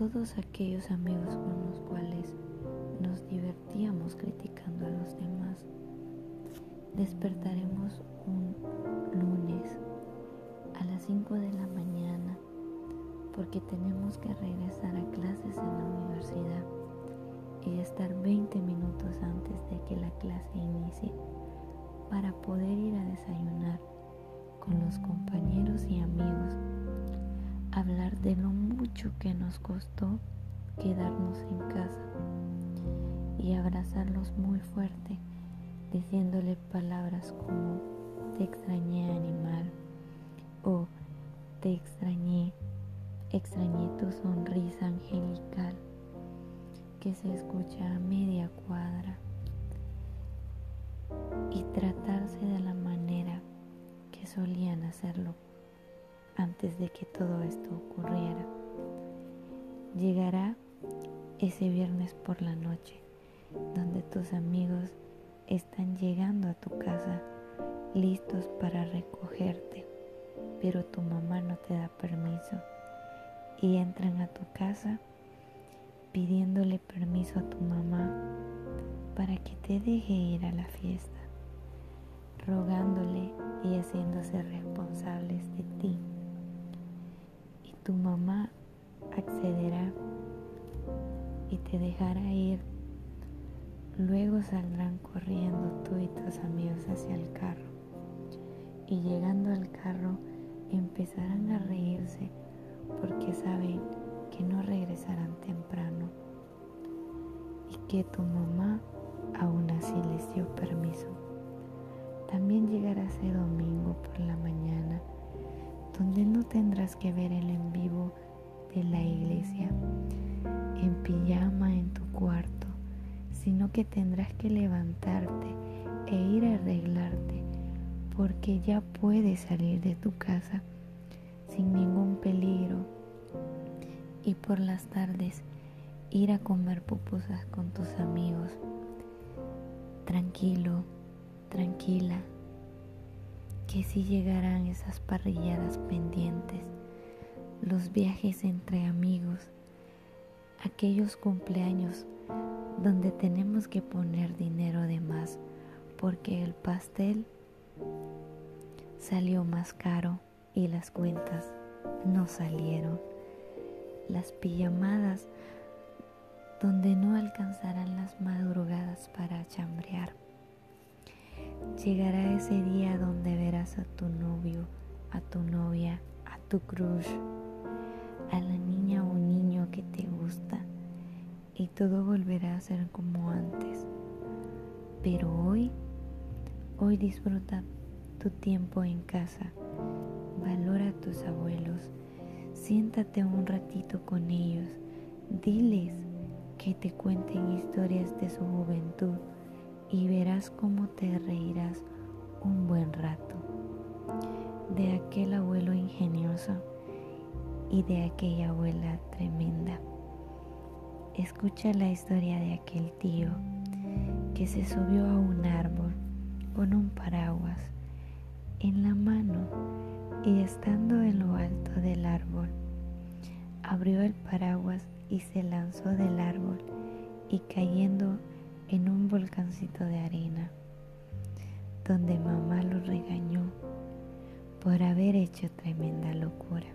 todos aquellos amigos con los cuales nos divertíamos criticando a los demás. Despertaremos un lunes a las 5 de la mañana porque tenemos que regresar a clases en la universidad y estar 20 minutos antes de que la clase inicie para poder ir a desayunar con los compañeros y amigos, hablar de lo mucho que nos costó quedarnos en casa y abrazarlos muy fuerte, diciéndole palabras como te extrañé animal o te extrañé, extrañé tu sonrisa angelical que se escucha a media cuadra y tratarse de la manera que solían hacerlo antes de que todo esto ocurriera. Llegará ese viernes por la noche, donde tus amigos están llegando a tu casa listos para recogerte, pero tu mamá no te da permiso y entran a tu casa pidiéndole permiso a tu mamá para que te deje ir a la fiesta, rogándole y haciéndose responsables de ti. Te dejará ir. Luego saldrán corriendo tú y tus amigos hacia el carro. Y llegando al carro empezarán a reírse porque saben que no regresarán temprano y que tu mamá aún así les dio permiso. También llegará ese domingo por la mañana donde no tendrás que ver el en vivo de la iglesia en pijama en tu cuarto, sino que tendrás que levantarte e ir a arreglarte porque ya puedes salir de tu casa sin ningún peligro y por las tardes ir a comer pupusas con tus amigos. Tranquilo, tranquila, que si llegarán esas parrilladas pendientes, los viajes entre amigos, aquellos cumpleaños donde tenemos que poner dinero de más porque el pastel salió más caro y las cuentas no salieron las pijamadas donde no alcanzarán las madrugadas para chambrear. Llegará ese día donde verás a tu novio, a tu novia, a tu crush, a la niña o niño que te y todo volverá a ser como antes. Pero hoy, hoy disfruta tu tiempo en casa, valora a tus abuelos, Siéntate un ratito con ellos, diles que te cuenten historias de su juventud y verás cómo te reirás un buen rato de aquel abuelo ingenioso y de aquella abuela tremenda. Escucha la historia de aquel tío que se subió a un árbol con un paraguas en la mano y estando en lo alto del árbol, abrió el paraguas y se lanzó del árbol y cayendo en un volcancito de arena, donde mamá lo regañó por haber hecho tremenda locura,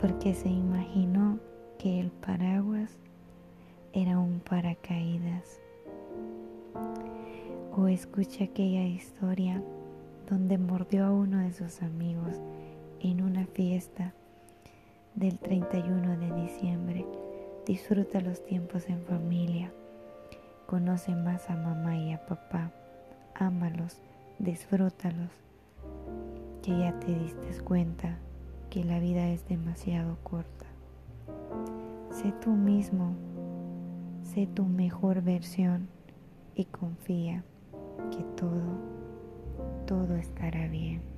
porque se imaginó que el paraguas era un paracaídas. O escucha aquella historia donde mordió a uno de sus amigos en una fiesta del 31 de diciembre. Disfruta los tiempos en familia. Conoce más a mamá y a papá. Ámalos, disfrútalos. Que ya te diste cuenta que la vida es demasiado corta. Sé tú mismo, sé tu mejor versión y confía que todo todo estará bien.